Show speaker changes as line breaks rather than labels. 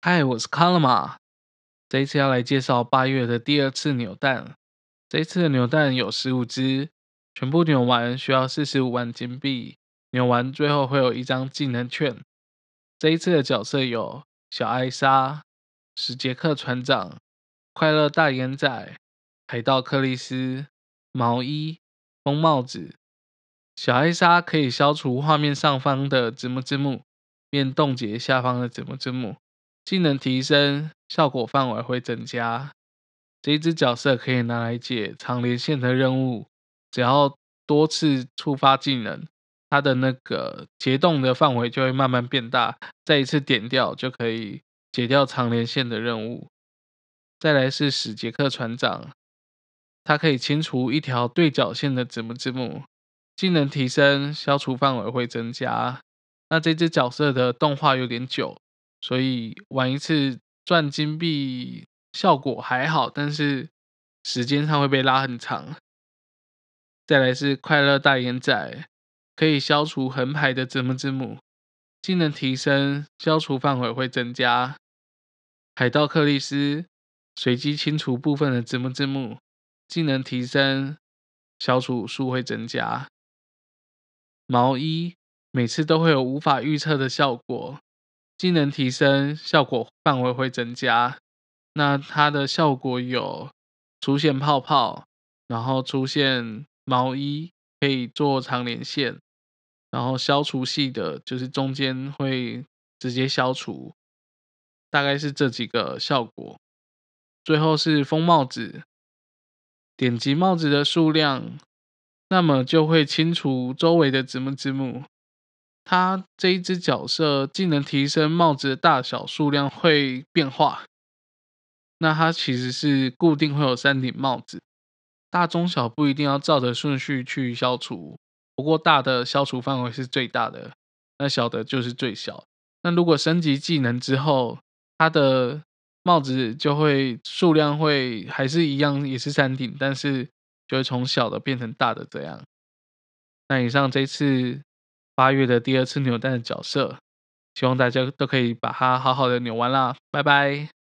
嗨，我是康了嘛。这一次要来介绍八月的第二次扭蛋。这一次的扭蛋有十五只，全部扭完需要四十五万金币。扭完最后会有一张技能券。这一次的角色有小艾莎、史杰克船长、快乐大眼仔、海盗克里斯、毛衣、风帽子。小艾莎可以消除画面上方的字幕字幕，便冻结下方的字幕字幕。技能提升，效果范围会增加。这一只角色可以拿来解长连线的任务，只要多次触发技能，它的那个解冻的范围就会慢慢变大，再一次点掉就可以解掉长连线的任务。再来是史杰克船长，它可以清除一条对角线的字幕字幕。技能提升，消除范围会增加。那这只角色的动画有点久，所以玩一次赚金币效果还好，但是时间上会被拉很长。再来是快乐大眼仔，可以消除横排的字幕字幕。技能提升，消除范围会增加。海盗克里斯，随机清除部分的字幕字幕。技能提升，消除数会增加。毛衣每次都会有无法预测的效果，技能提升，效果范围会增加。那它的效果有出现泡泡，然后出现毛衣，可以做长连线，然后消除系的，就是中间会直接消除，大概是这几个效果。最后是风帽子，点击帽子的数量。那么就会清除周围的字幕字幕。它这一只角色技能提升，帽子的大小数量会变化。那它其实是固定会有三顶帽子，大中小不一定要照着顺序去消除。不过大的消除范围是最大的，那小的就是最小。那如果升级技能之后，它的帽子就会数量会还是一样，也是三顶，但是。就会从小的变成大的这样。那以上这次八月的第二次扭蛋的角色，希望大家都可以把它好好的扭完啦，拜拜。